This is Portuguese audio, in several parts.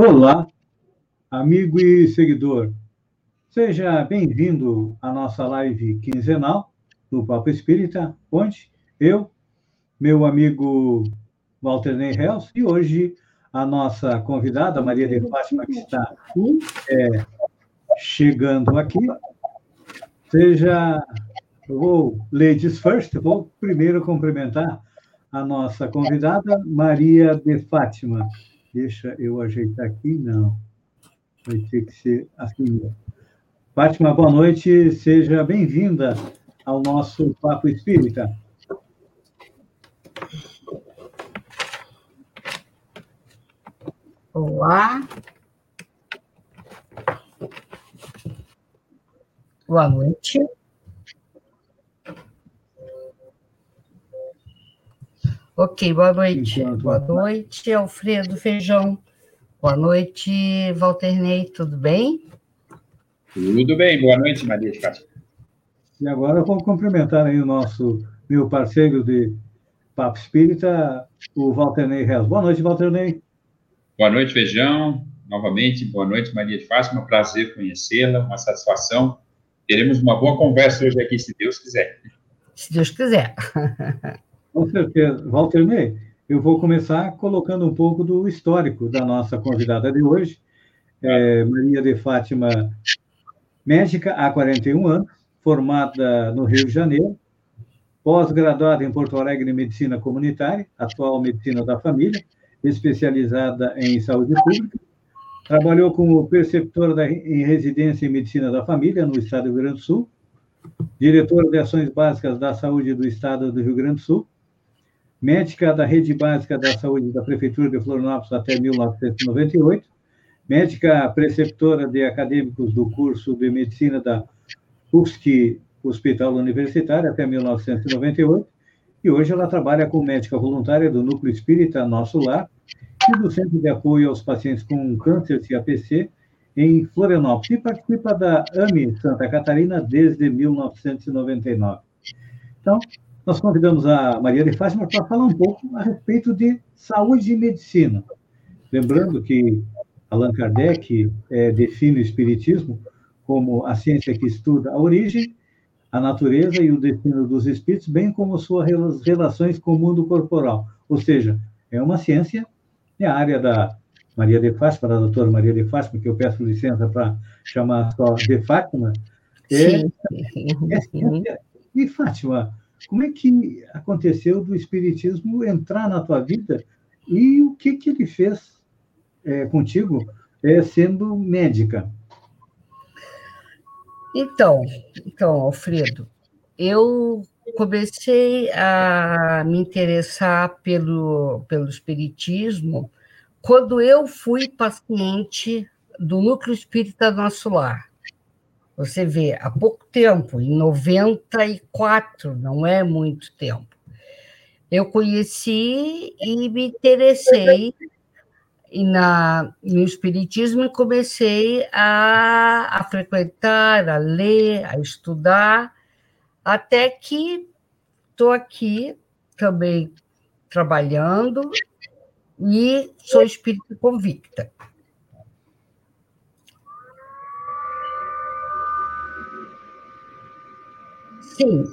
Olá, amigo e seguidor. Seja bem-vindo à nossa live quinzenal do Papo Espírita, onde eu, meu amigo Walter Ney Hels, e hoje a nossa convidada, Maria de Fátima, que está é, chegando aqui. Seja, vou ladies first, vou primeiro cumprimentar a nossa convidada, Maria de Fátima. Deixa eu ajeitar aqui, não. Vai ter que ser assim. Fátima, boa noite, seja bem-vinda ao nosso Papo Espírita. Olá. Boa noite. Ok, boa noite. Boa noite, Alfredo Feijão. Boa noite, Walternei, tudo bem? Tudo bem, boa noite, Maria de Fátima. E agora eu vou cumprimentar aí o nosso, meu parceiro de Papo Espírita, o Walternei Reis. Boa noite, Walternei. Boa noite, Feijão. Novamente, boa noite, Maria de Fátima. Prazer conhecê-la, uma satisfação. Teremos uma boa conversa hoje aqui, se Deus quiser. Se Deus quiser. Com certeza. Walter Ney, eu vou começar colocando um pouco do histórico da nossa convidada de hoje, é, Maria de Fátima, médica há 41 anos, formada no Rio de Janeiro, pós-graduada em Porto Alegre em Medicina Comunitária, atual Medicina da Família, especializada em saúde pública, trabalhou como preceptora da, em residência em Medicina da Família no Estado do Rio Grande do Sul, diretora de Ações Básicas da Saúde do Estado do Rio Grande do Sul, médica da Rede Básica da Saúde da Prefeitura de Florianópolis até 1998, médica preceptora de acadêmicos do curso de medicina da UFSC Hospital Universitário até 1998, e hoje ela trabalha como médica voluntária do Núcleo Espírita Nosso Lar e do Centro de Apoio aos Pacientes com Câncer CAPC em Florianópolis e participa da AMI Santa Catarina desde 1999. Então, nós convidamos a Maria de Fátima para falar um pouco a respeito de saúde e medicina. Lembrando que Allan Kardec é, define o Espiritismo como a ciência que estuda a origem, a natureza e o destino dos espíritos, bem como suas relações com o mundo corporal. Ou seja, é uma ciência, é a área da Maria de Fátima, da doutora Maria de Fátima, que eu peço licença para chamar só de Fátima. É, é ciência. E Fátima, como é que aconteceu do Espiritismo entrar na tua vida e o que, que ele fez é, contigo é, sendo médica? Então, então, Alfredo, eu comecei a me interessar pelo, pelo Espiritismo quando eu fui paciente do Núcleo Espírita Nosso Lar. Você vê, há pouco tempo, em 94, não é muito tempo, eu conheci e me interessei na, no Espiritismo e comecei a, a frequentar, a ler, a estudar, até que estou aqui também trabalhando e sou espírita convicta. Sim.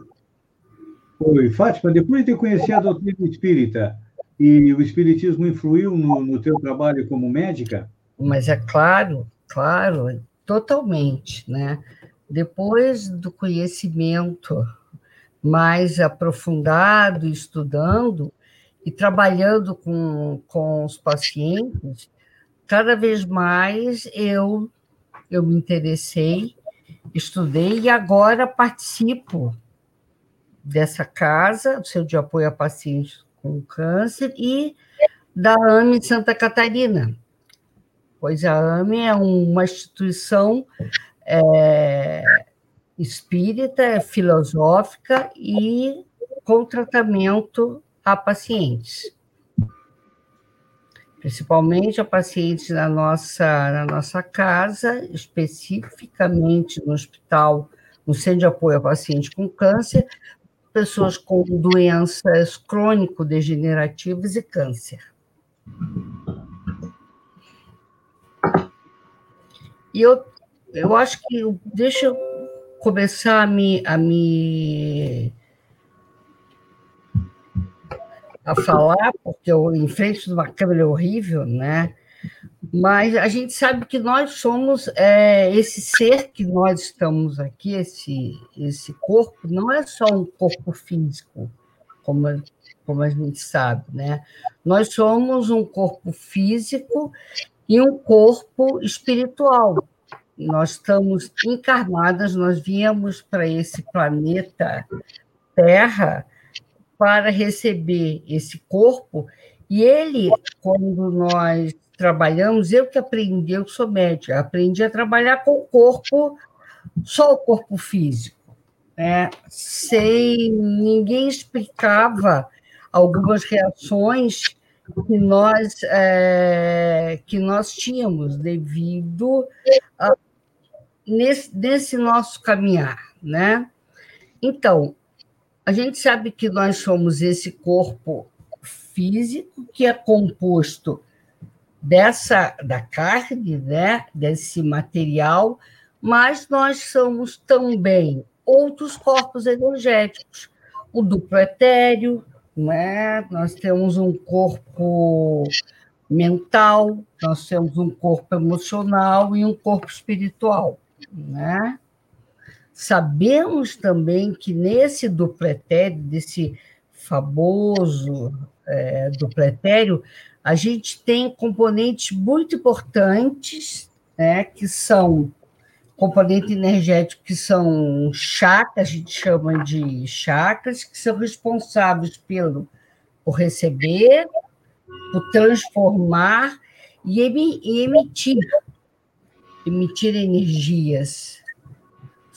Oi, Fátima, depois de conhecer a doutrina espírita, e o espiritismo influiu no, no teu trabalho como médica? Mas é claro, claro, totalmente, né? Depois do conhecimento mais aprofundado, estudando e trabalhando com, com os pacientes, cada vez mais eu, eu me interessei estudei e agora participo dessa casa, do Centro de Apoio a Pacientes com Câncer, e da AME Santa Catarina, pois a AME é uma instituição é, espírita, filosófica e com tratamento a pacientes principalmente a pacientes na nossa, na nossa casa, especificamente no hospital, no Centro de Apoio a Pacientes com Câncer, pessoas com doenças crônico-degenerativas e câncer. E eu, eu acho que, deixa eu começar a me, a me a falar, porque eu de uma câmera é horrível, né? Mas a gente sabe que nós somos é, esse ser que nós estamos aqui, esse, esse corpo, não é só um corpo físico, como, como a gente sabe, né? Nós somos um corpo físico e um corpo espiritual. Nós estamos encarnadas, nós viemos para esse planeta Terra para receber esse corpo, e ele, quando nós trabalhamos, eu que aprendi, eu sou médica, aprendi a trabalhar com o corpo, só o corpo físico, né? sem ninguém explicava algumas reações que nós é, que nós tínhamos devido a, nesse, nesse nosso caminhar, né? Então, a gente sabe que nós somos esse corpo físico que é composto dessa da carne, né, desse material, mas nós somos também outros corpos energéticos, o duplo etéreo, né? Nós temos um corpo mental, nós temos um corpo emocional e um corpo espiritual, né? Sabemos também que nesse dupletério, desse famoso é, dupletério, a gente tem componentes muito importantes, né, que são componente energético que são chakras, a gente chama de chakras, que são responsáveis pelo por receber, por transformar e emitir, emitir energias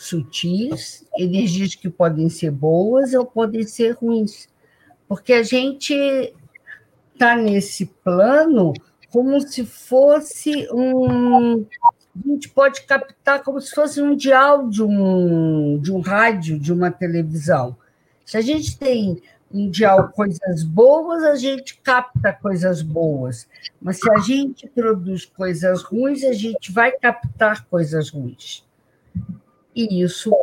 sutis, energias que podem ser boas ou podem ser ruins. Porque a gente está nesse plano como se fosse um. A gente pode captar como se fosse um dial de um, de um rádio, de uma televisão. Se a gente tem um dial coisas boas, a gente capta coisas boas. Mas se a gente produz coisas ruins, a gente vai captar coisas ruins e isso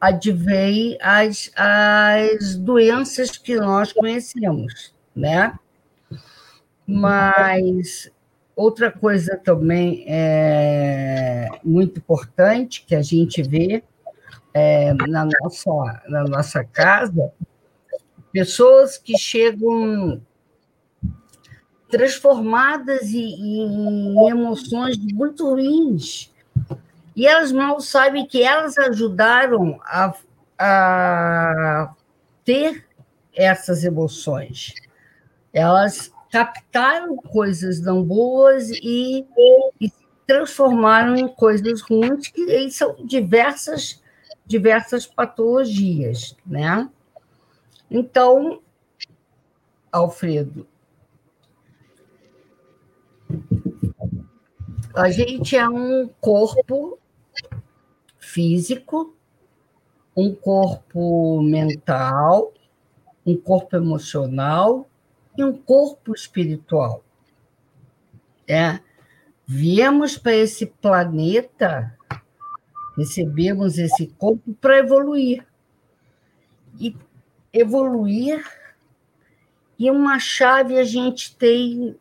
advém as, as doenças que nós conhecemos, né? Mas outra coisa também é muito importante que a gente vê é, na, nossa, na nossa casa, pessoas que chegam transformadas em, em emoções muito ruins, e elas mal sabem que elas ajudaram a, a ter essas emoções. Elas captaram coisas não boas e, e transformaram em coisas ruins, que são diversas, diversas patologias, né? Então, Alfredo, a gente é um corpo físico, um corpo mental, um corpo emocional e um corpo espiritual. É, viemos para esse planeta, recebemos esse corpo para evoluir. E evoluir, e uma chave a gente tem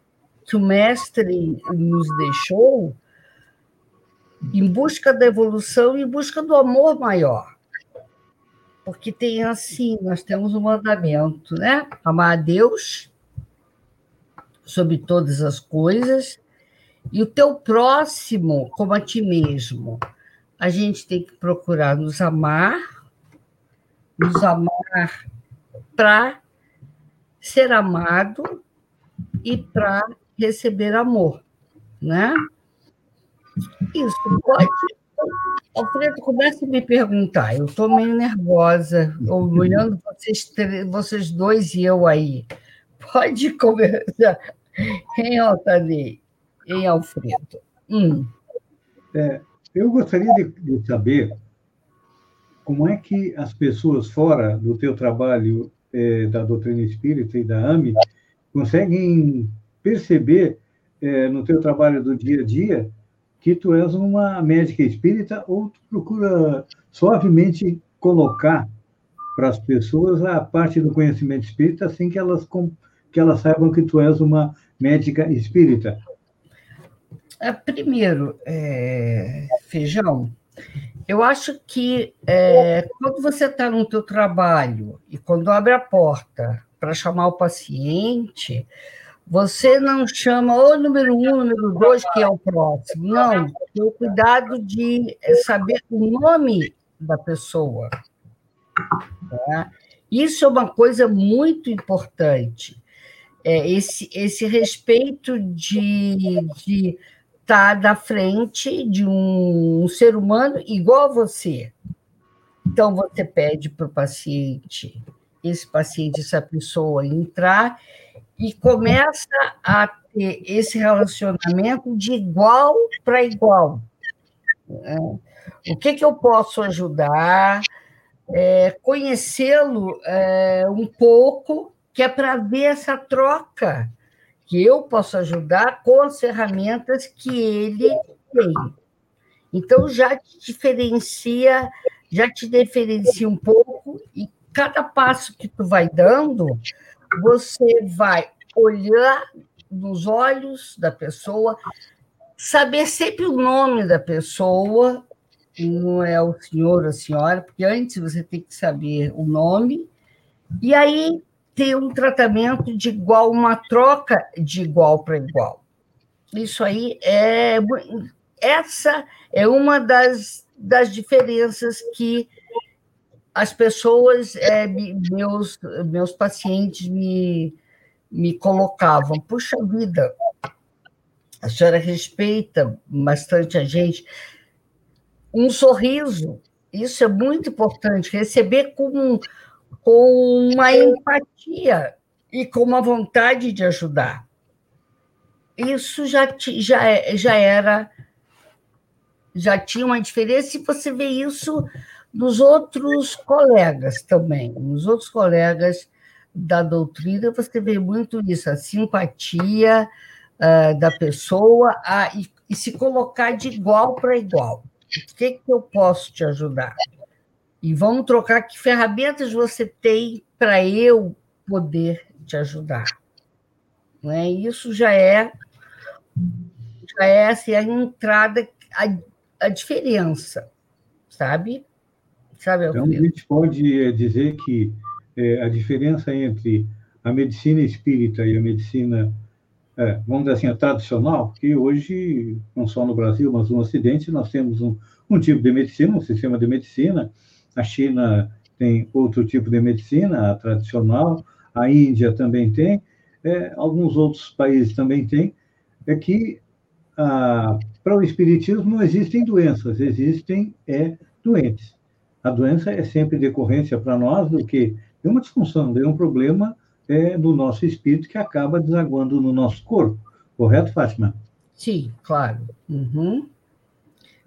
que o mestre nos deixou, em busca da evolução em busca do amor maior. Porque tem assim, nós temos um mandamento, né? Amar a Deus sobre todas as coisas e o teu próximo como a ti mesmo. A gente tem que procurar nos amar, nos amar para ser amado e para receber amor, né? Isso, pode. Alfredo, começa a me perguntar. Eu estou meio nervosa, olhando vocês, vocês dois e eu aí. Pode conversar. Em Altanei, em Alfredo. Hum. É, eu gostaria de, de, saber como é que as pessoas fora do teu trabalho é, da doutrina espírita e da AME conseguem perceber é, no teu trabalho do dia a dia que tu és uma médica espírita ou tu procura suavemente colocar para as pessoas a parte do conhecimento espírita, assim que elas, que elas saibam que tu és uma médica espírita? É, primeiro, é, Feijão, eu acho que é, quando você está no teu trabalho e quando abre a porta para chamar o paciente, você não chama o número um, o número dois, que é o próximo. Não, tem o cuidado de saber o nome da pessoa. Tá? Isso é uma coisa muito importante. É esse, esse respeito de, estar tá da frente de um, um ser humano igual a você. Então, você pede para o paciente, esse paciente, essa pessoa, entrar e começa a ter esse relacionamento de igual para igual. Né? O que, que eu posso ajudar? É, Conhecê-lo é, um pouco, que é para ver essa troca que eu posso ajudar com as ferramentas que ele tem. Então já te diferencia, já te diferencia um pouco e cada passo que tu vai dando, você vai olhar nos olhos da pessoa, saber sempre o nome da pessoa, não é o senhor ou a senhora, porque antes você tem que saber o nome, e aí ter um tratamento de igual, uma troca de igual para igual. Isso aí é. Essa é uma das, das diferenças que as pessoas, é, meus, meus pacientes, me, me colocavam. Puxa vida, a senhora respeita bastante a gente. Um sorriso, isso é muito importante, receber com com uma empatia e com uma vontade de ajudar. Isso já, já, já era, já tinha uma diferença, e você vê isso nos outros colegas também, nos outros colegas da doutrina, você vê muito isso, a simpatia uh, da pessoa a, e, e, se colocar de igual para igual. O que, que eu posso te ajudar? E vamos trocar que ferramentas você tem para eu poder te ajudar. Não é? Isso já é já é assim, a entrada, a, a diferença, sabe? Sabe então, a gente pode eh, dizer que é, a diferença entre a medicina espírita e a medicina, é, vamos dizer assim, a tradicional, porque hoje, não só no Brasil, mas no Ocidente, nós temos um, um tipo de medicina, um sistema de medicina, a China tem outro tipo de medicina, a tradicional, a Índia também tem, é, alguns outros países também têm, é que ah, para o espiritismo não existem doenças, existem é, doentes. A doença é sempre decorrência para nós do que de uma disfunção, de um problema é, do nosso espírito que acaba desaguando no nosso corpo. Correto, Fátima? Sim, claro. Uhum.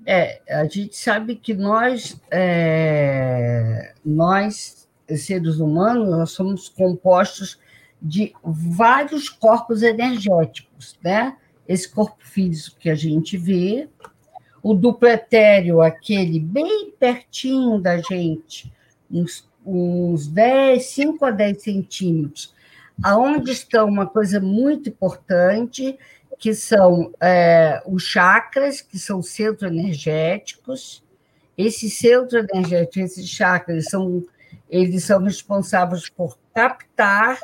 É, a gente sabe que nós, é, nós, seres humanos, nós somos compostos de vários corpos energéticos, né? Esse corpo físico que a gente vê, o duplo etéreo, aquele bem pertinho da gente, uns, uns 10, 5 a 10 centímetros, aonde está uma coisa muito importante, que são é, os chakras, que são centros energéticos. Esses centros energéticos, esses chakras, são, eles são responsáveis por captar,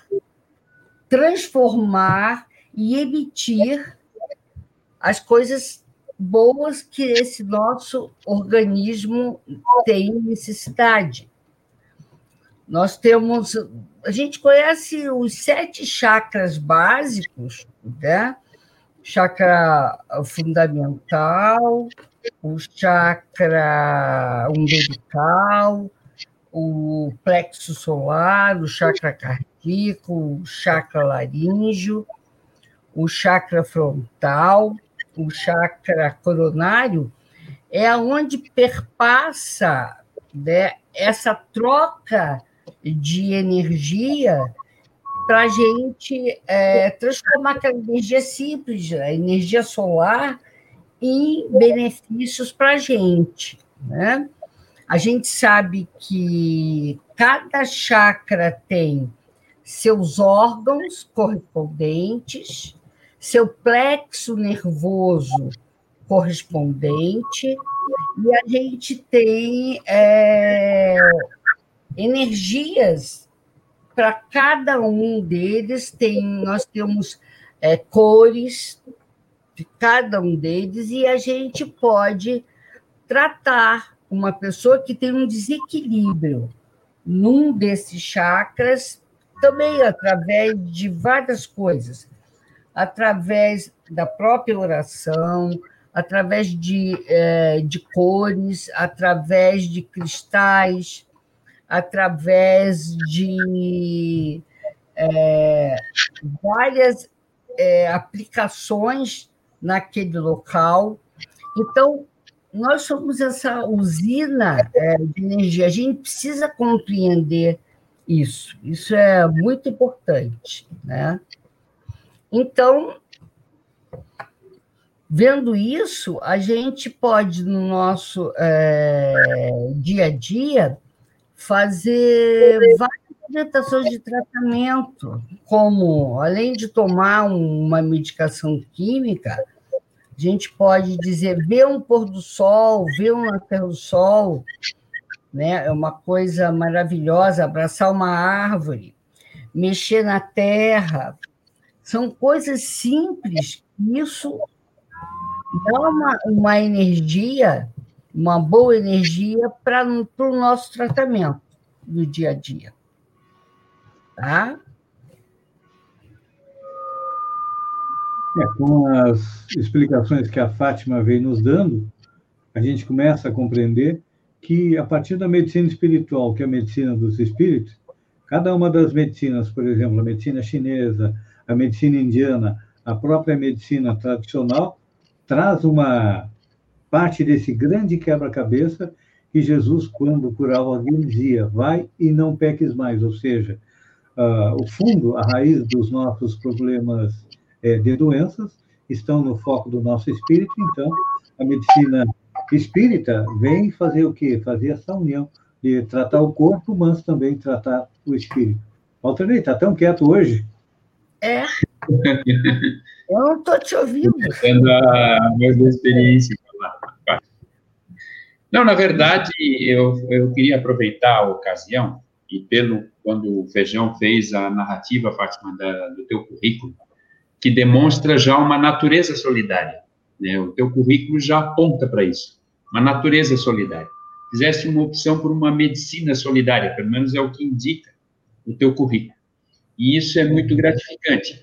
transformar e emitir as coisas boas que esse nosso organismo tem necessidade. Nós temos, a gente conhece os sete chakras básicos, né? chakra fundamental, o chakra umbilical, o plexo solar, o chakra cardíaco, o chakra laríngeo, o chakra frontal, o chakra coronário, é onde perpassa né, essa troca de energia para a gente é, transformar aquela energia simples, a energia solar, em benefícios para a gente, né? A gente sabe que cada chakra tem seus órgãos correspondentes, seu plexo nervoso correspondente, e a gente tem é, energias para cada um deles, tem, nós temos é, cores de cada um deles, e a gente pode tratar uma pessoa que tem um desequilíbrio num desses chakras, também através de várias coisas, através da própria oração, através de, é, de cores, através de cristais, através de é, várias é, aplicações naquele local. Então, nós somos essa usina de energia. A gente precisa compreender isso. Isso é muito importante, né? Então, vendo isso, a gente pode no nosso é, dia a dia fazer várias orientações de tratamento, como além de tomar uma medicação química, a gente pode dizer ver um pôr do sol, ver um nascer do sol, né? É uma coisa maravilhosa, abraçar uma árvore, mexer na terra, são coisas simples. Isso dá uma, uma energia uma boa energia para o nosso tratamento no dia a dia. Tá? É, com as explicações que a Fátima vem nos dando, a gente começa a compreender que, a partir da medicina espiritual, que é a medicina dos espíritos, cada uma das medicinas, por exemplo, a medicina chinesa, a medicina indiana, a própria medicina tradicional, traz uma parte desse grande quebra-cabeça que Jesus, quando curava alguém, dizia: vai e não peques mais. Ou seja, uh, o fundo, a raiz dos nossos problemas é, de doenças estão no foco do nosso espírito. Então, a medicina espírita vem fazer o quê? Fazer essa união de tratar o corpo, mas também tratar o espírito. Walter está tão quieto hoje. É. Eu não estou te ouvindo. Tendo a mesma experiência. Não, na verdade, eu, eu queria aproveitar a ocasião e pelo quando o Feijão fez a narrativa, Fátima, da, do teu currículo, que demonstra já uma natureza solidária. Né? O teu currículo já aponta para isso, uma natureza solidária. Fizeste uma opção por uma medicina solidária, pelo menos é o que indica o teu currículo. E isso é muito gratificante.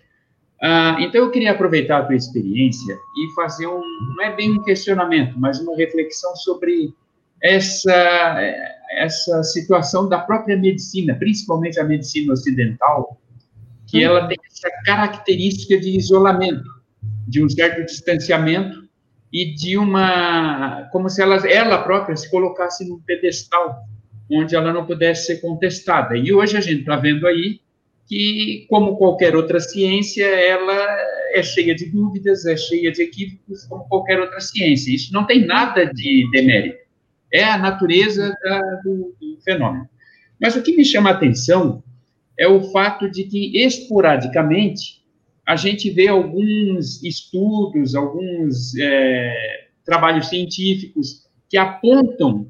Ah, então, eu queria aproveitar a tua experiência e fazer um, não é bem um questionamento, mas uma reflexão sobre essa, essa situação da própria medicina, principalmente a medicina ocidental, que ela tem essa característica de isolamento, de um certo distanciamento e de uma. como se ela, ela própria se colocasse num pedestal onde ela não pudesse ser contestada. E hoje a gente está vendo aí que, como qualquer outra ciência, ela é cheia de dúvidas, é cheia de equívocos, como qualquer outra ciência. Isso não tem nada de demérito. É a natureza da, do, do fenômeno. Mas o que me chama a atenção é o fato de que, esporadicamente, a gente vê alguns estudos, alguns é, trabalhos científicos que apontam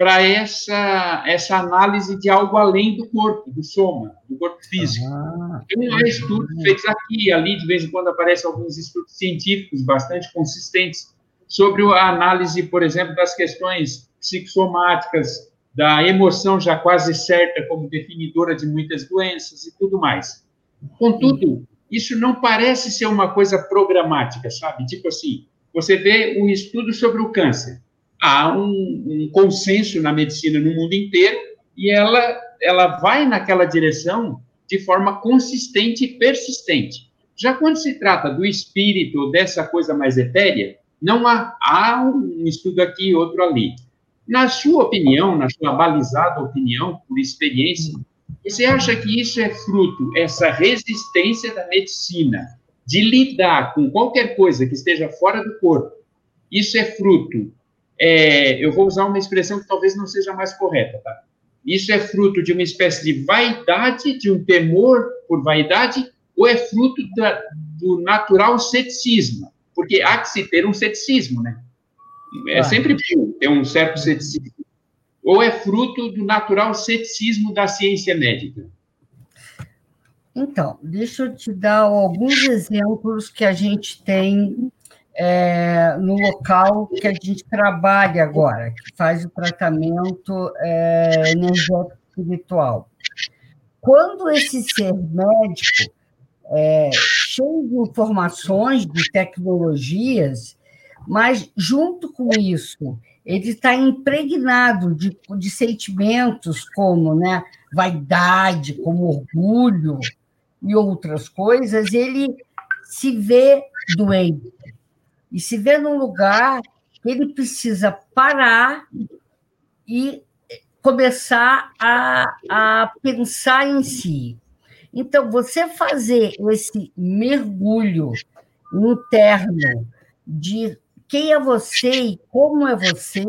para essa, essa análise de algo além do corpo, do soma, do corpo físico. Ah, Tem há estudos feitos aqui ali, de vez em quando aparecem alguns estudos científicos bastante consistentes sobre a análise, por exemplo, das questões psicossomáticas, da emoção já quase certa como definidora de muitas doenças e tudo mais. Contudo, isso não parece ser uma coisa programática, sabe? Tipo assim, você vê um estudo sobre o câncer há um, um consenso na medicina no mundo inteiro e ela, ela vai naquela direção de forma consistente e persistente. Já quando se trata do espírito, dessa coisa mais etérea, não há, há um estudo aqui, outro ali. Na sua opinião, na sua balizada opinião, por experiência, você acha que isso é fruto, essa resistência da medicina, de lidar com qualquer coisa que esteja fora do corpo, isso é fruto, é, eu vou usar uma expressão que talvez não seja mais correta, tá? Isso é fruto de uma espécie de vaidade, de um temor por vaidade, ou é fruto da, do natural ceticismo? Porque há que se ter um ceticismo, né? É sempre bom ter um certo ceticismo. Ou é fruto do natural ceticismo da ciência médica? Então, deixa eu te dar alguns exemplos que a gente tem é, no local que a gente trabalha agora, que faz o tratamento é, energético espiritual. Quando esse ser médico, é, cheio de informações, de tecnologias, mas junto com isso, ele está impregnado de, de sentimentos como né, vaidade, como orgulho e outras coisas, ele se vê doente e se vê num lugar que ele precisa parar e começar a, a pensar em si. Então, você fazer esse mergulho interno de quem é você e como é você,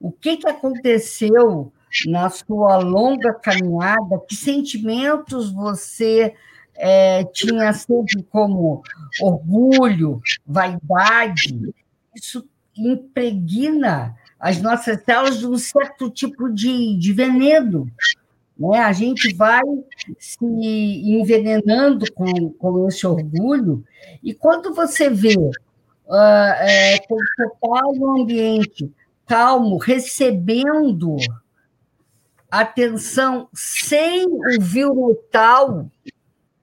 o que, que aconteceu na sua longa caminhada, que sentimentos você é, tinha sempre como orgulho, vaidade, isso impregna as nossas células de um certo tipo de, de veneno. Né? A gente vai se envenenando com, com esse orgulho, e quando você vê, uh, é, está no ambiente calmo, recebendo atenção sem o vil metal,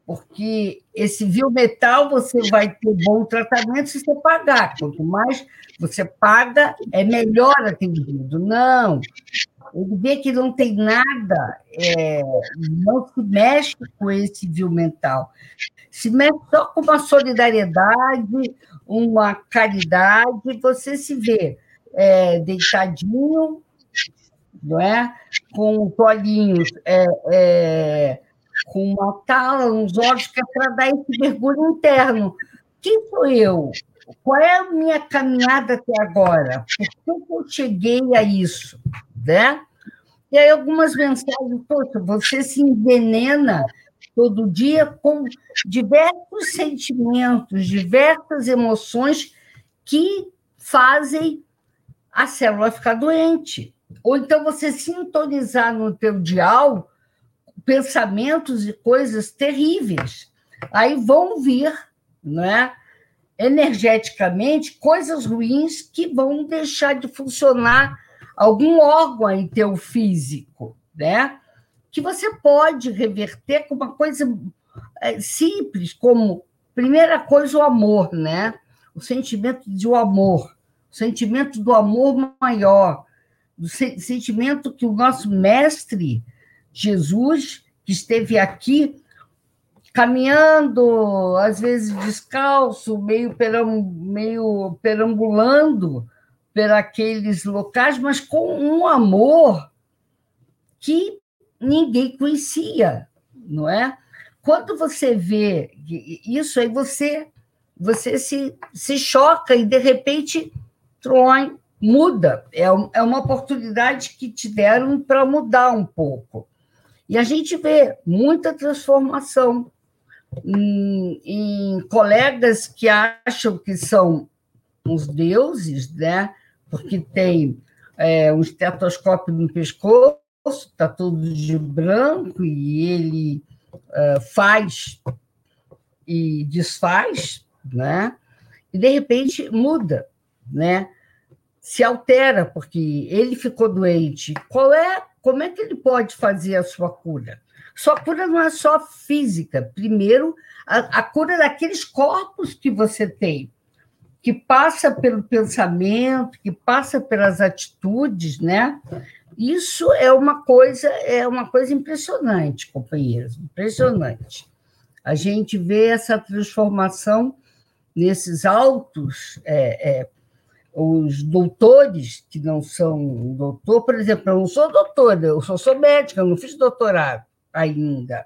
porque esse vil metal você vai ter bom tratamento se você pagar. Quanto mais você paga, é melhor atendido. Não. Ele vê que não tem nada, é, não se mexe com esse vil mental. Se mexe só com uma solidariedade, uma caridade, você se vê é, deitadinho, não é? com os olhinhos é, é com uma tala nos olhos, que é para dar esse mergulho interno. Quem sou eu? Qual é a minha caminhada até agora? Por que eu cheguei a isso? Né? E aí algumas mensagens, poxa, você se envenena todo dia com diversos sentimentos, diversas emoções que fazem a célula ficar doente. Ou então você sintonizar no teu dial pensamentos e coisas terríveis. Aí vão vir, né, energeticamente, coisas ruins que vão deixar de funcionar algum órgão em teu físico, né? Que você pode reverter com uma coisa é, simples, como primeira coisa o amor, né? O sentimento de o amor, o sentimento do amor maior, do sentimento que o nosso mestre Jesus, que esteve aqui caminhando, às vezes descalço, meio, peram, meio perambulando por aqueles locais, mas com um amor que ninguém conhecia, não é? Quando você vê isso, aí você você se, se choca e, de repente, tron, muda. É, é uma oportunidade que te deram para mudar um pouco. E a gente vê muita transformação em, em colegas que acham que são os deuses, né? porque tem é, um estetoscópio no pescoço, está tudo de branco, e ele é, faz e desfaz, né? e de repente muda, né? se altera, porque ele ficou doente. Qual é como é que ele pode fazer a sua cura? Sua cura não é só física. Primeiro, a, a cura daqueles corpos que você tem, que passa pelo pensamento, que passa pelas atitudes, né? Isso é uma coisa, é uma coisa impressionante, companheiros, impressionante. A gente vê essa transformação nesses altos é, é, os doutores que não são doutor, por exemplo, eu não sou doutora, eu só sou médica, eu não fiz doutorado ainda.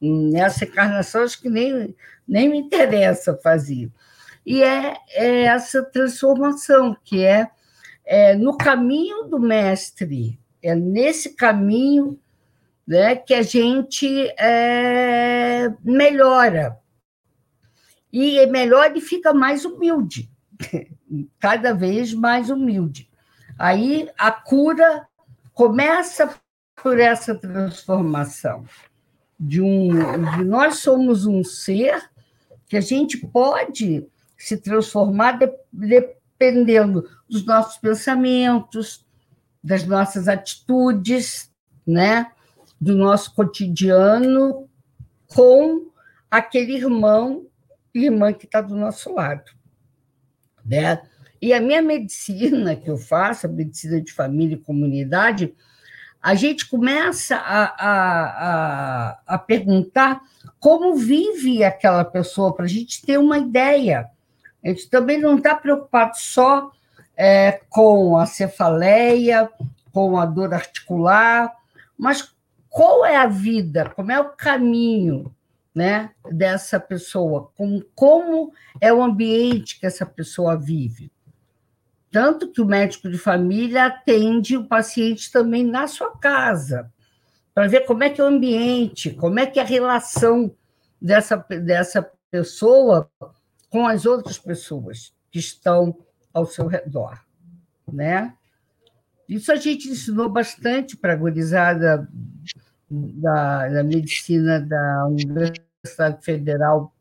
Nessa encarnação, acho que nem, nem me interessa fazer. e é, é essa transformação, que é, é no caminho do mestre, é nesse caminho né, que a gente é, melhora. E melhora e fica mais humilde, cada vez mais humilde. Aí a cura começa por essa transformação de um de nós somos um ser que a gente pode se transformar de, dependendo dos nossos pensamentos, das nossas atitudes, né? do nosso cotidiano com aquele irmão e irmã que está do nosso lado. Né? E a minha medicina que eu faço, a medicina de família e comunidade, a gente começa a, a, a, a perguntar como vive aquela pessoa, para a gente ter uma ideia. A gente também não está preocupado só é, com a cefaleia, com a dor articular, mas qual é a vida, como é o caminho né, dessa pessoa, como, como é o ambiente que essa pessoa vive. Tanto que o médico de família atende o paciente também na sua casa, para ver como é que é o ambiente, como é que é a relação dessa, dessa pessoa com as outras pessoas que estão ao seu redor, né? Isso a gente ensinou bastante para a gurizada da, da medicina da Universidade Federal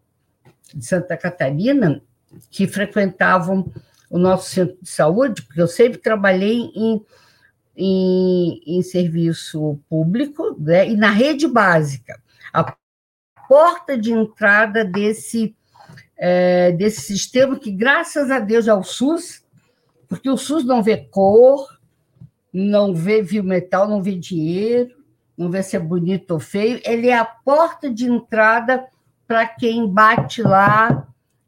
de Santa Catarina, que frequentavam o nosso centro de saúde, porque eu sempre trabalhei em, em, em serviço público né, e na rede básica. A porta de entrada desse, é, desse sistema, que graças a Deus é o SUS, porque o SUS não vê cor, não vê viu metal, não vê dinheiro, não vê se é bonito ou feio, ele é a porta de entrada para quem bate lá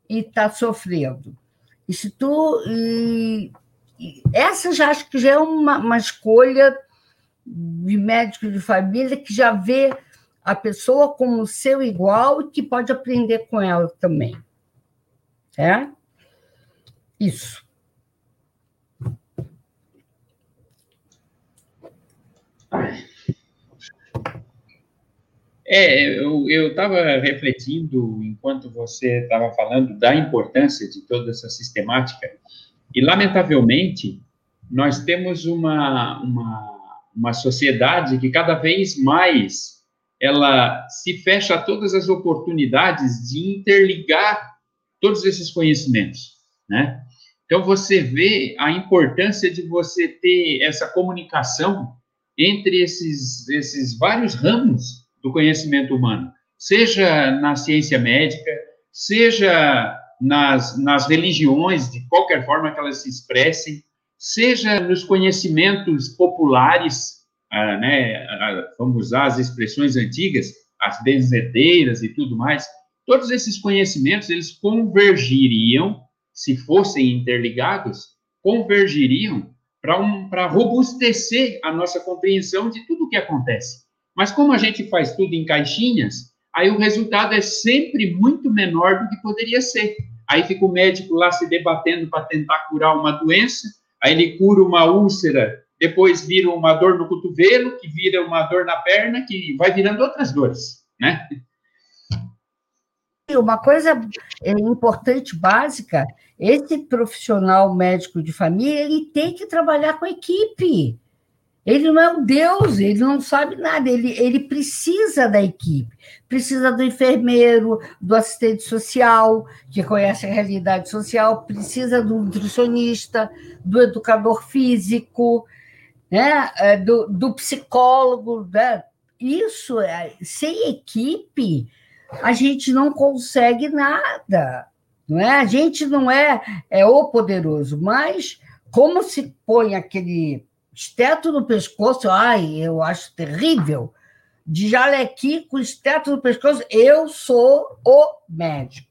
e está sofrendo. E se tu. E, e essa já acho que já é uma, uma escolha de médico de família que já vê a pessoa como seu igual e que pode aprender com ela também. É? Isso. É, eu estava refletindo enquanto você estava falando da importância de toda essa sistemática, e lamentavelmente nós temos uma, uma, uma sociedade que cada vez mais ela se fecha a todas as oportunidades de interligar todos esses conhecimentos, né? Então você vê a importância de você ter essa comunicação entre esses, esses vários ramos do conhecimento humano, seja na ciência médica, seja nas, nas religiões, de qualquer forma que elas se expressem, seja nos conhecimentos populares, ah, né, ah, vamos usar as expressões antigas, as benzedeiras e tudo mais, todos esses conhecimentos, eles convergiriam, se fossem interligados, convergiriam para um, robustecer a nossa compreensão de tudo o que acontece. Mas como a gente faz tudo em caixinhas, aí o resultado é sempre muito menor do que poderia ser. Aí fica o médico lá se debatendo para tentar curar uma doença, aí ele cura uma úlcera, depois vira uma dor no cotovelo, que vira uma dor na perna, que vai virando outras dores, né? Uma coisa é, importante, básica, esse profissional médico de família, ele tem que trabalhar com equipe. Ele não é um Deus, ele não sabe nada, ele, ele precisa da equipe, precisa do enfermeiro, do assistente social, que conhece a realidade social, precisa do nutricionista, do educador físico, né? É, do, do psicólogo. Né? Isso, é, sem equipe, a gente não consegue nada. Não é? A gente não é, é o poderoso, mas como se põe aquele esteto no pescoço, ai, eu acho terrível. De jalequi com esteto no pescoço, eu sou o médico.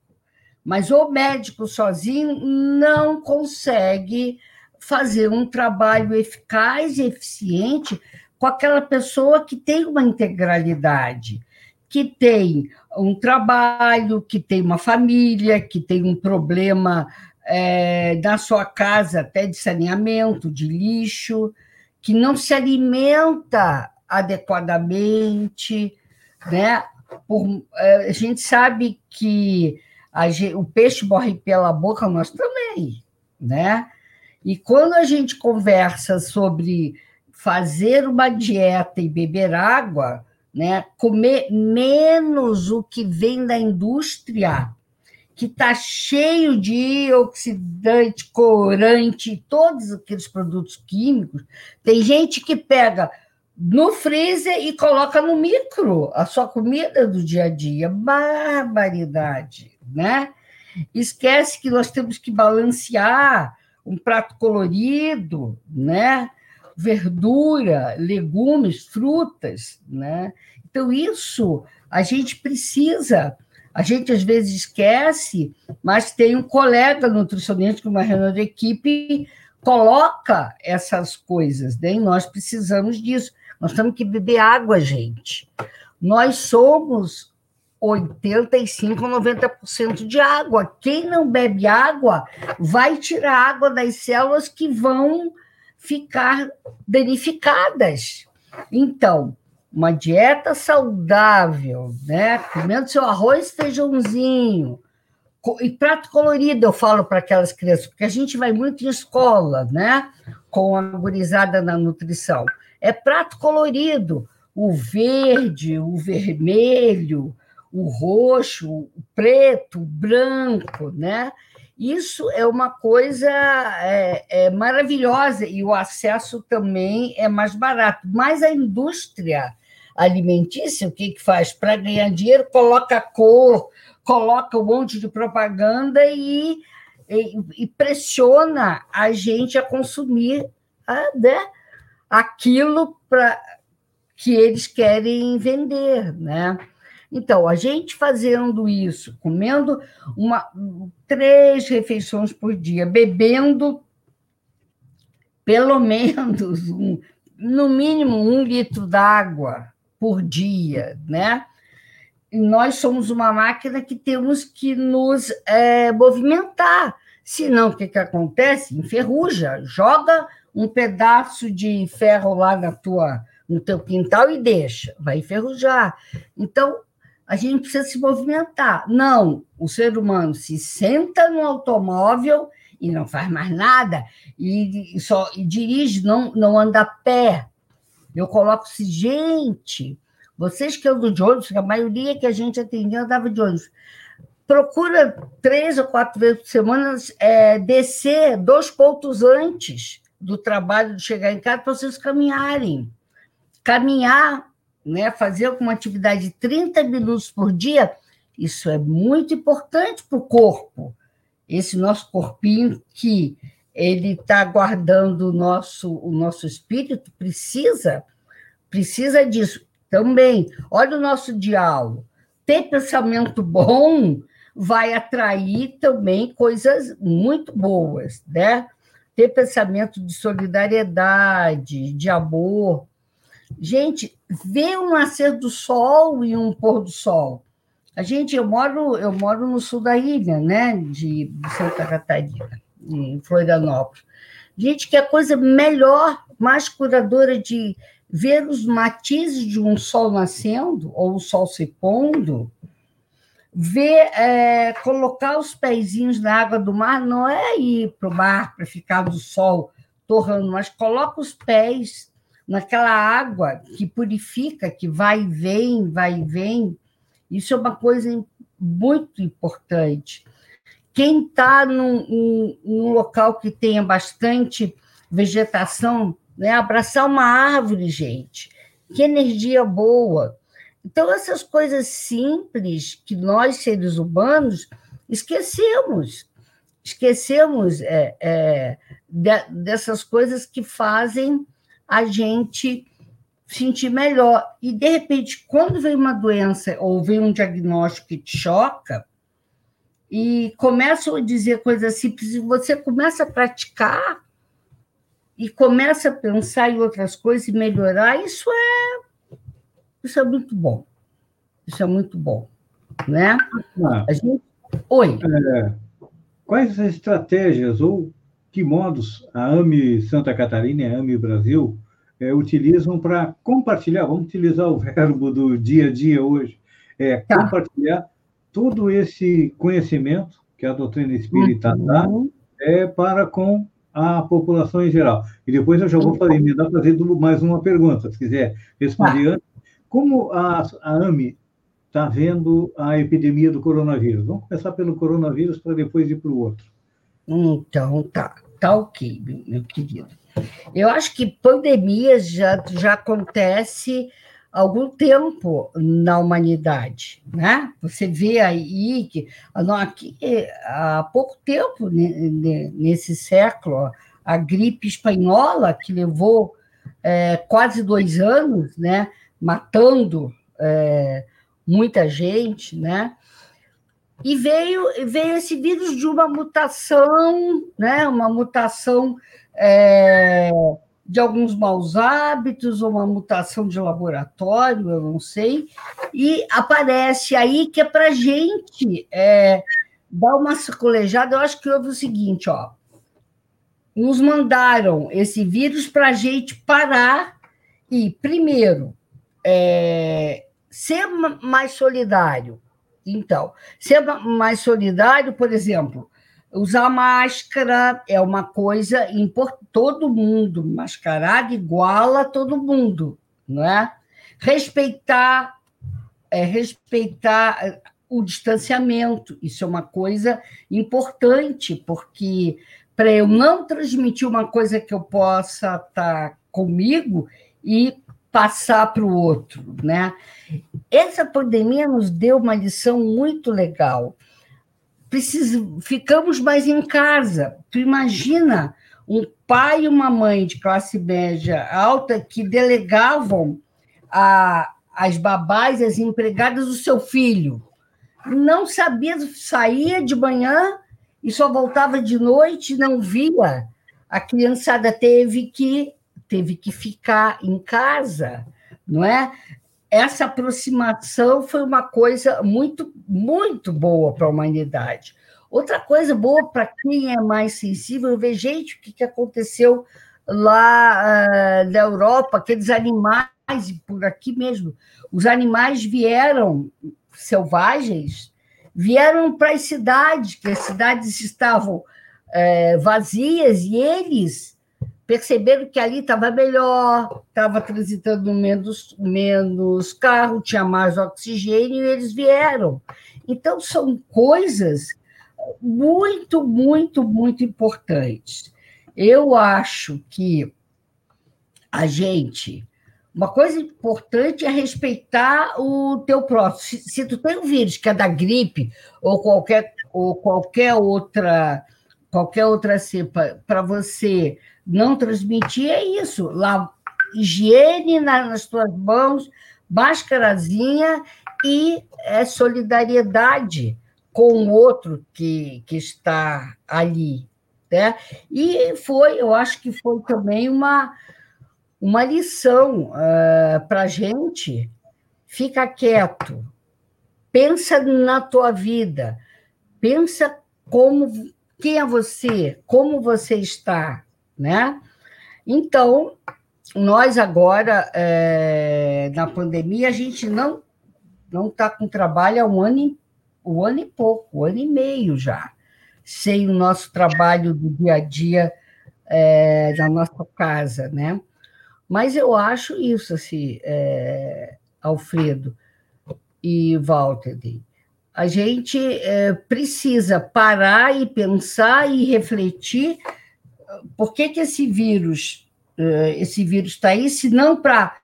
Mas o médico sozinho não consegue fazer um trabalho eficaz e eficiente com aquela pessoa que tem uma integralidade, que tem um trabalho, que tem uma família, que tem um problema é, na sua casa até de saneamento, de lixo, que não se alimenta adequadamente, né? Por, é, a gente sabe que a, o peixe morre pela boca, nós também, né? E quando a gente conversa sobre fazer uma dieta e beber água, né, comer menos o que vem da indústria, que está cheio de oxidante, corante, todos aqueles produtos químicos. Tem gente que pega no freezer e coloca no micro a sua comida do dia a dia. Barbaridade, né? Esquece que nós temos que balancear um prato colorido, né? Verdura, legumes, frutas, né? Então isso a gente precisa. A gente às vezes esquece, mas tem um colega nutricionista uma reunião de equipe coloca essas coisas, né? E nós precisamos disso. Nós temos que beber água, gente. Nós somos 85, 90% de água. Quem não bebe água vai tirar água das células que vão ficar danificadas. Então, uma dieta saudável, né? Comendo seu arroz, feijãozinho, e prato colorido, eu falo para aquelas crianças, porque a gente vai muito em escola, né? Com a gurizada na nutrição. É prato colorido, o verde, o vermelho, o roxo, o preto, o branco, né? Isso é uma coisa é, é maravilhosa e o acesso também é mais barato. Mas a indústria alimentícia, o que, que faz? Para ganhar dinheiro, coloca cor, coloca um monte de propaganda e, e, e pressiona a gente a consumir a, né, aquilo para que eles querem vender, né? Então, a gente fazendo isso, comendo uma, três refeições por dia, bebendo pelo menos, um, no mínimo, um litro d'água por dia, né? Nós somos uma máquina que temos que nos é, movimentar. Senão, o que, que acontece? Enferruja, joga um pedaço de ferro lá na tua, no teu quintal e deixa, vai enferrujar. Então, a gente precisa se movimentar. Não, o ser humano se senta no automóvel e não faz mais nada, e, só e dirige, não, não anda a pé. Eu coloco assim, gente, vocês que andam de ônibus, a maioria que a gente atendia andava de ônibus, procura três ou quatro vezes por semana é, descer dois pontos antes do trabalho de chegar em casa para vocês caminharem. Caminhar né, fazer alguma atividade de 30 minutos por dia, isso é muito importante para o corpo. Esse nosso corpinho que ele está guardando o nosso, o nosso espírito, precisa, precisa disso. Também, olha o nosso diálogo. Ter pensamento bom vai atrair também coisas muito boas, né? Ter pensamento de solidariedade, de amor, Gente, ver um nascer do sol e um pôr do sol. A gente, eu moro, eu moro no sul da ilha, né, de Santa Catarina, em Florianópolis. Gente, que a coisa melhor, mais curadora de ver os matizes de um sol nascendo ou o sol se pondo, ver, é, colocar os pezinhos na água do mar, não é ir para o mar para ficar do sol torrando, mas coloca os pés naquela água que purifica, que vai e vem, vai e vem. Isso é uma coisa muito importante. Quem está num, num, local que tenha bastante vegetação, né, abraçar uma árvore, gente. Que energia boa. Então, essas coisas simples que nós, seres humanos, esquecemos. Esquecemos é, é, de, dessas coisas que fazem a gente sentir melhor. E, de repente, quando vem uma doença ou vem um diagnóstico que te choca, e começam a dizer coisas simples, e você começa a praticar e começa a pensar em outras coisas e melhorar, isso é, isso é muito bom. Isso é muito bom, né? Ah, gente... Oi. É, quais as estratégias ou que modos a AME Santa Catarina e a AME Brasil é, utilizam para compartilhar, vamos utilizar o verbo do dia a dia hoje, é, tá. compartilhar todo esse conhecimento que a doutrina espírita uhum. dá é, para com a população em geral. E depois eu já vou fazer, me dá fazendo mais uma pergunta, se quiser responder tá. antes. Como a, a AME está vendo a epidemia do coronavírus? Vamos começar pelo coronavírus para depois ir para o outro. Então, tá, tá ok, meu querido. Eu acho que pandemia já, já acontece algum tempo na humanidade, né? Você vê aí que aqui, há pouco tempo, nesse século, a gripe espanhola, que levou é, quase dois anos, né? Matando é, muita gente, né? E veio, veio esse vírus de uma mutação, né? Uma mutação é, de alguns maus hábitos, ou uma mutação de laboratório, eu não sei, e aparece aí que é para gente é, dar uma circulejada. Eu acho que houve o seguinte: ó, nos mandaram esse vírus para a gente parar e, primeiro, é, ser mais solidário. Então, ser mais solidário, por exemplo, Usar máscara é uma coisa importante. Todo mundo mascarado iguala todo mundo, não é? Respeitar, é, respeitar é, o distanciamento. Isso é uma coisa importante, porque para eu não transmitir uma coisa que eu possa estar tá comigo e passar para o outro, né? Essa pandemia nos deu uma lição muito legal precisamos, ficamos mais em casa. Tu imagina um pai e uma mãe de classe média alta que delegavam a, as babás, as empregadas do seu filho. Não sabia, saía de manhã e só voltava de noite, não via. A criançada teve que teve que ficar em casa, não é? Essa aproximação foi uma coisa muito, muito boa para a humanidade. Outra coisa boa para quem é mais sensível, ver gente o que, que aconteceu lá uh, na Europa, aqueles animais, por aqui mesmo, os animais vieram selvagens, vieram para as cidades, que as cidades estavam uh, vazias, e eles perceberam que ali estava melhor, estava transitando menos, menos carro, tinha mais oxigênio, e eles vieram. Então, são coisas muito, muito, muito importantes. Eu acho que a gente. Uma coisa importante é respeitar o teu próximo. Se, se tu tem um vírus que é da gripe ou qualquer, ou qualquer outra qualquer outra cepa para você não transmitir é isso. Lá, higiene nas tuas mãos, máscarazinha e é solidariedade com o outro que, que está ali. Né? E foi, eu acho que foi também uma, uma lição uh, ah, para a gente. Fica quieto, pensa na tua vida, pensa como quem é você, como você está, né? Então, nós agora, é, na pandemia, a gente não não está com trabalho há um ano, e, um ano e pouco, um ano e meio já, sem o nosso trabalho do dia a dia é, na nossa casa, né? Mas eu acho isso, assim, é, Alfredo e Walter, a gente é, precisa parar e pensar e refletir por que, que esse vírus eh, esse vírus está aí, se não para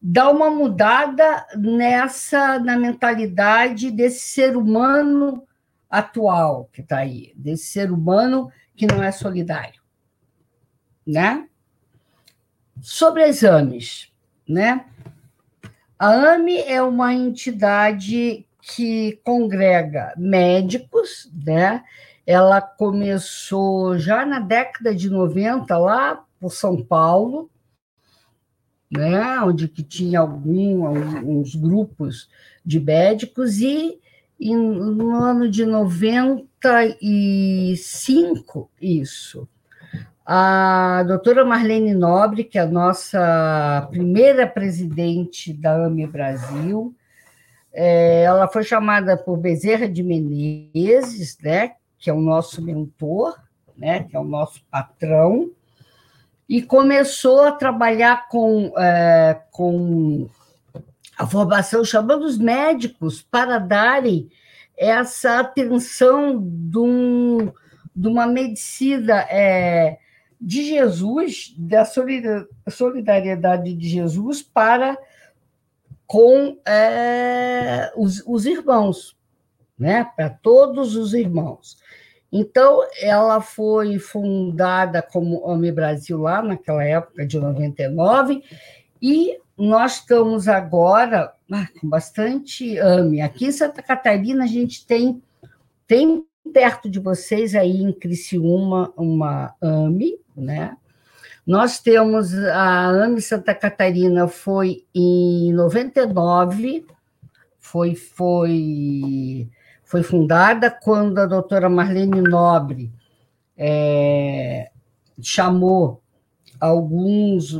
dar uma mudada nessa na mentalidade desse ser humano atual que está aí, desse ser humano que não é solidário, né? Sobre exames, né? A AME é uma entidade que congrega médicos, né? Ela começou já na década de 90, lá por São Paulo, né, onde que tinha alguns grupos de médicos, e, e no ano de 95, isso, a doutora Marlene Nobre, que é a nossa primeira presidente da AME Brasil, é, ela foi chamada por Bezerra de Menezes, né, que é o nosso mentor, né, que é o nosso patrão, e começou a trabalhar com, é, com a formação, chamando os médicos para darem essa atenção de, um, de uma medicina é, de Jesus, da solidariedade de Jesus para com é, os, os irmãos, né? para todos os irmãos. Então, ela foi fundada como Ame Brasil lá naquela época de 99, e nós estamos agora ah, com bastante AME. Aqui em Santa Catarina, a gente tem, tem perto de vocês aí em Criciúma uma AME, né? Nós temos a AME Santa Catarina foi em 99, foi foi foi fundada quando a doutora Marlene Nobre é, chamou alguns.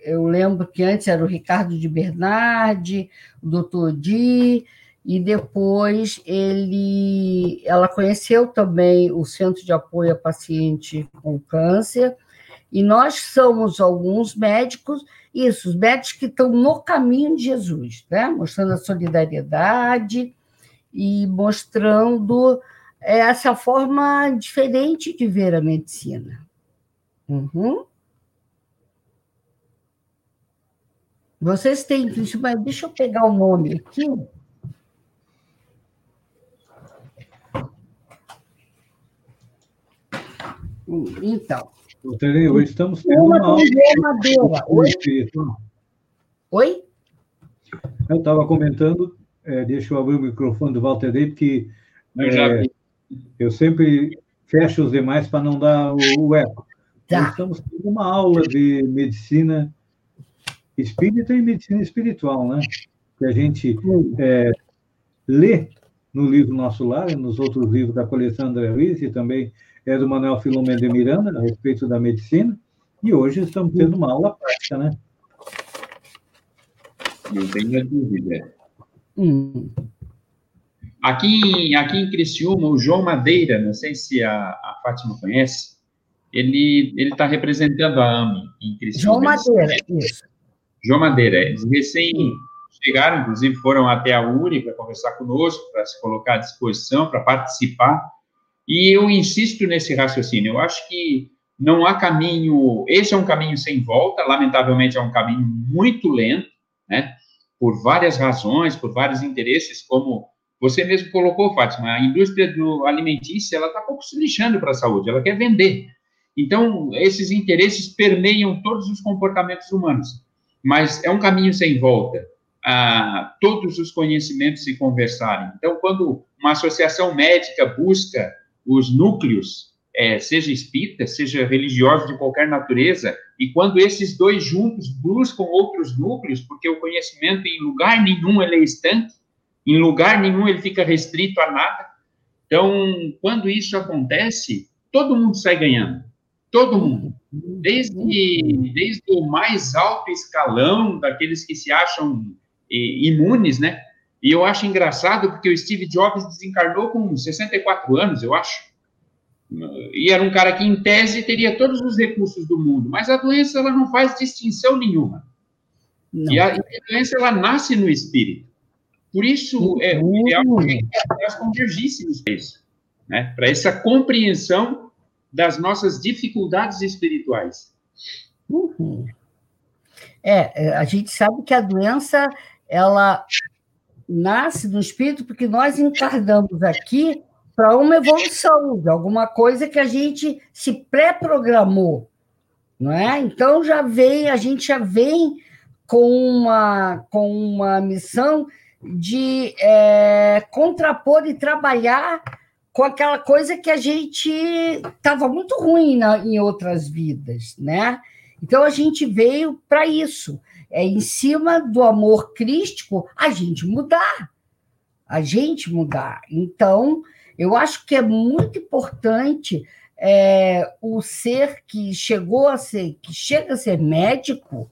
Eu lembro que antes era o Ricardo de Bernardi, o doutor Di, e depois ele, ela conheceu também o Centro de Apoio a Paciente com Câncer, e nós somos alguns médicos, isso, os médicos que estão no caminho de Jesus, né? mostrando a solidariedade, e mostrando essa forma diferente de ver a medicina. Uhum. Vocês têm isso, mas deixa eu pegar o nome aqui. Então. Hoje estamos tendo uma, aula Oi? Oi? Eu estava comentando é, deixa eu abrir o microfone do Walter aí, porque é, eu sempre fecho os demais para não dar o, o eco. Tá. Nós estamos tendo uma aula de medicina espírita e medicina espiritual, né? Que a gente é, lê no livro Nosso Lar, e nos outros livros da coleção André Luiz, e também é do Manuel Filomeno de Miranda, a respeito da medicina, e hoje estamos tendo uma aula prática, né? Não tenho dúvida. Hum. Aqui, aqui em Criciúma, o João Madeira, não sei se a, a Fátima conhece, ele está representando a AME em Criciúma. João Madeira, isso. João Madeira, eles recém chegaram, inclusive foram até a URI para conversar conosco, para se colocar à disposição, para participar, e eu insisto nesse raciocínio, eu acho que não há caminho, esse é um caminho sem volta, lamentavelmente é um caminho muito lento, né, por várias razões, por vários interesses, como você mesmo colocou, Fátima, a indústria do alimentícia, ela está pouco se lixando para a saúde, ela quer vender. Então, esses interesses permeiam todos os comportamentos humanos, mas é um caminho sem volta. todos os conhecimentos se conversarem. Então, quando uma associação médica busca os núcleos é, seja espírita, seja religioso de qualquer natureza, e quando esses dois juntos buscam outros núcleos, porque o conhecimento em lugar nenhum ele é estanque, em lugar nenhum ele fica restrito a nada. Então, quando isso acontece, todo mundo sai ganhando. Todo mundo. Desde, desde o mais alto escalão, daqueles que se acham imunes, né? E eu acho engraçado porque o Steve Jobs desencarnou com 64 anos, eu acho. E era um cara que, em tese, teria todos os recursos do mundo, mas a doença ela não faz distinção nenhuma. Não. E a, a, doença ela nasce no espírito. Por isso, é, o ideal é que nós convergíssemos para isso, né? para essa compreensão das nossas dificuldades espirituais. Uhum. É, é, a gente sabe que a doença ela nasce no espírito porque nós encarnamos aqui para uma evolução, de alguma coisa que a gente se pré-programou, não é? Então já vem, a gente já vem com uma, com uma missão de é, contrapor e trabalhar com aquela coisa que a gente estava muito ruim na, em outras vidas, né? Então a gente veio para isso. é em cima do amor crístico a gente mudar. A gente mudar. Então, eu acho que é muito importante é, o ser que chegou a ser, que chega a ser médico,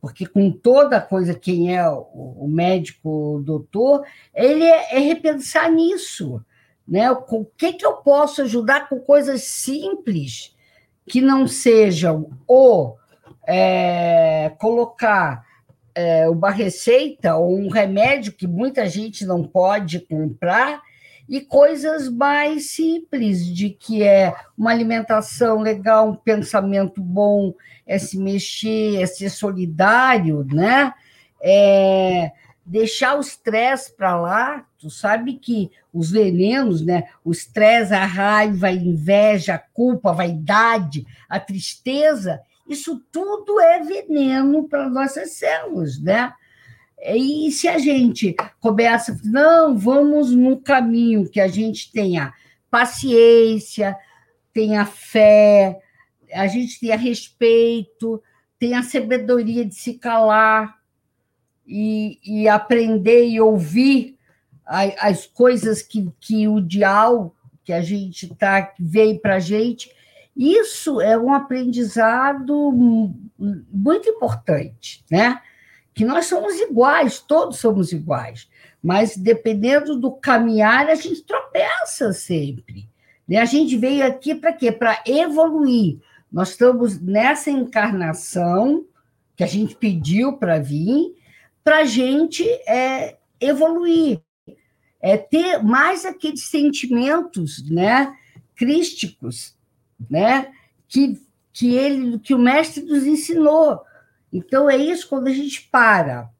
porque com toda coisa, quem é o, médico, o doutor, ele é, é, repensar nisso. Né? O que, que eu posso ajudar com coisas simples que não sejam o é, colocar é, uma receita ou um remédio que muita gente não pode comprar e coisas mais simples de que é uma alimentação legal, um pensamento bom, é se mexer, é ser solidário, né? É deixar o estresse para lá. Tu sabe que os venenos, né? O estresse, a raiva, a inveja, a culpa, a vaidade, a tristeza, isso tudo é veneno para nossas células, né? E se a gente começa, não, vamos no caminho que a gente tenha paciência, tenha fé, a gente tenha respeito, tenha sabedoria de se calar e, e aprender e ouvir as coisas que, que o dial que a gente tá veio para a gente, isso é um aprendizado muito importante, né? Que nós somos iguais, todos somos iguais, mas dependendo do caminhar, a gente tropeça sempre. Né? A gente veio aqui para quê? Para evoluir. Nós estamos nessa encarnação que a gente pediu para vir, para a gente é, evoluir, é ter mais aqueles sentimentos, né, crísticos, né, que que ele, que o mestre nos ensinou. Então, é isso quando a gente para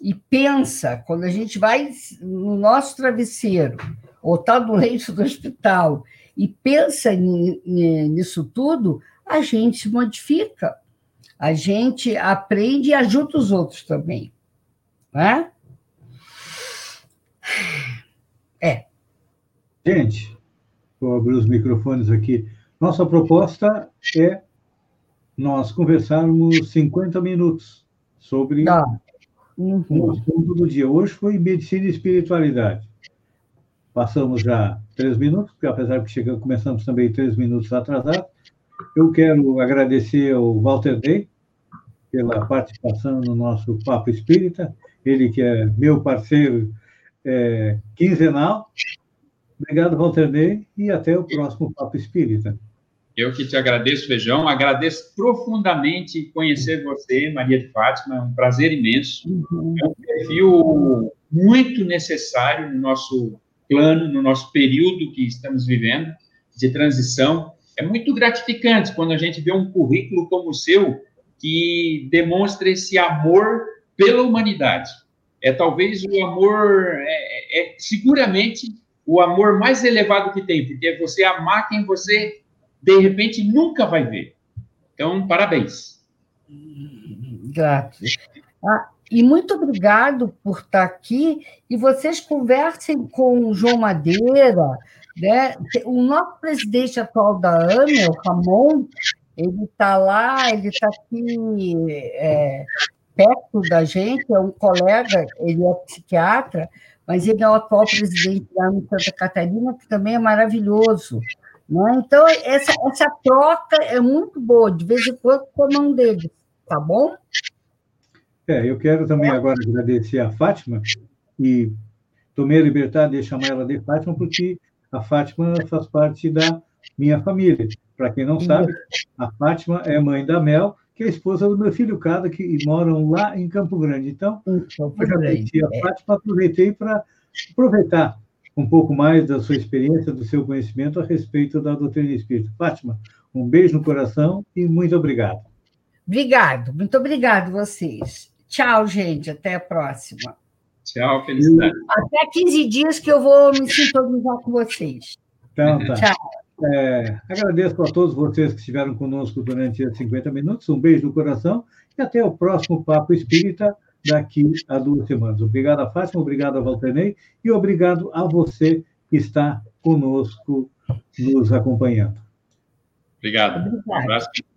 e pensa, quando a gente vai no nosso travesseiro, ou está no leito do hospital, e pensa nisso tudo, a gente se modifica. A gente aprende e ajuda os outros também. Né? É. Gente, vou abrir os microfones aqui. Nossa proposta é nós conversarmos 50 minutos sobre ah. uhum. o assunto do dia. Hoje foi medicina e espiritualidade. Passamos já três minutos, porque apesar que chegamos, começamos também três minutos atrasados. Eu quero agradecer ao Walter Day pela participação no nosso Papo Espírita, ele que é meu parceiro é, quinzenal. Obrigado, Walter Day, e até o próximo Papo Espírita. Eu que te agradeço, Feijão. Agradeço profundamente conhecer você, Maria de Fátima. É um prazer imenso. Uhum. É um perfil muito necessário no nosso plano, no nosso período que estamos vivendo de transição. É muito gratificante quando a gente vê um currículo como o seu que demonstra esse amor pela humanidade. É talvez o amor, é, é, é seguramente o amor mais elevado que tem, porque é você amar quem você de repente nunca vai ver. Então, parabéns. Grato. Ah, e muito obrigado por estar aqui. E vocês conversem com o João Madeira, né? O nosso presidente atual da AME, o Ramon, ele está lá, ele está aqui é, perto da gente, é um colega, ele é psiquiatra, mas ele é o atual presidente da AME Santa Catarina, que também é maravilhoso. Né? Então, essa, essa troca é muito boa, de vez em quando com a mão deles, tá bom? É, eu quero também agora agradecer a Fátima e tomei a liberdade de chamar ela de Fátima, porque a Fátima faz parte da minha família. Para quem não sabe, a Fátima é mãe da Mel, que é a esposa do meu filho Cada, que moram lá em Campo Grande. Então, eu já a é. Fátima, aproveitei para aproveitar um pouco mais da sua experiência, do seu conhecimento a respeito da doutrina espírita. Fátima, um beijo no coração e muito obrigado. Obrigado, muito obrigado vocês. Tchau, gente, até a próxima. Tchau, felicidade. Até 15 dias que eu vou me sintonizar com vocês. Então, tá. Tchau. É, agradeço a todos vocês que estiveram conosco durante esses 50 minutos. Um beijo no coração e até o próximo Papo Espírita daqui a duas semanas. Obrigado a Fátima, obrigado a Valternei e obrigado a você que está conosco, nos acompanhando. Obrigado. Um abraço.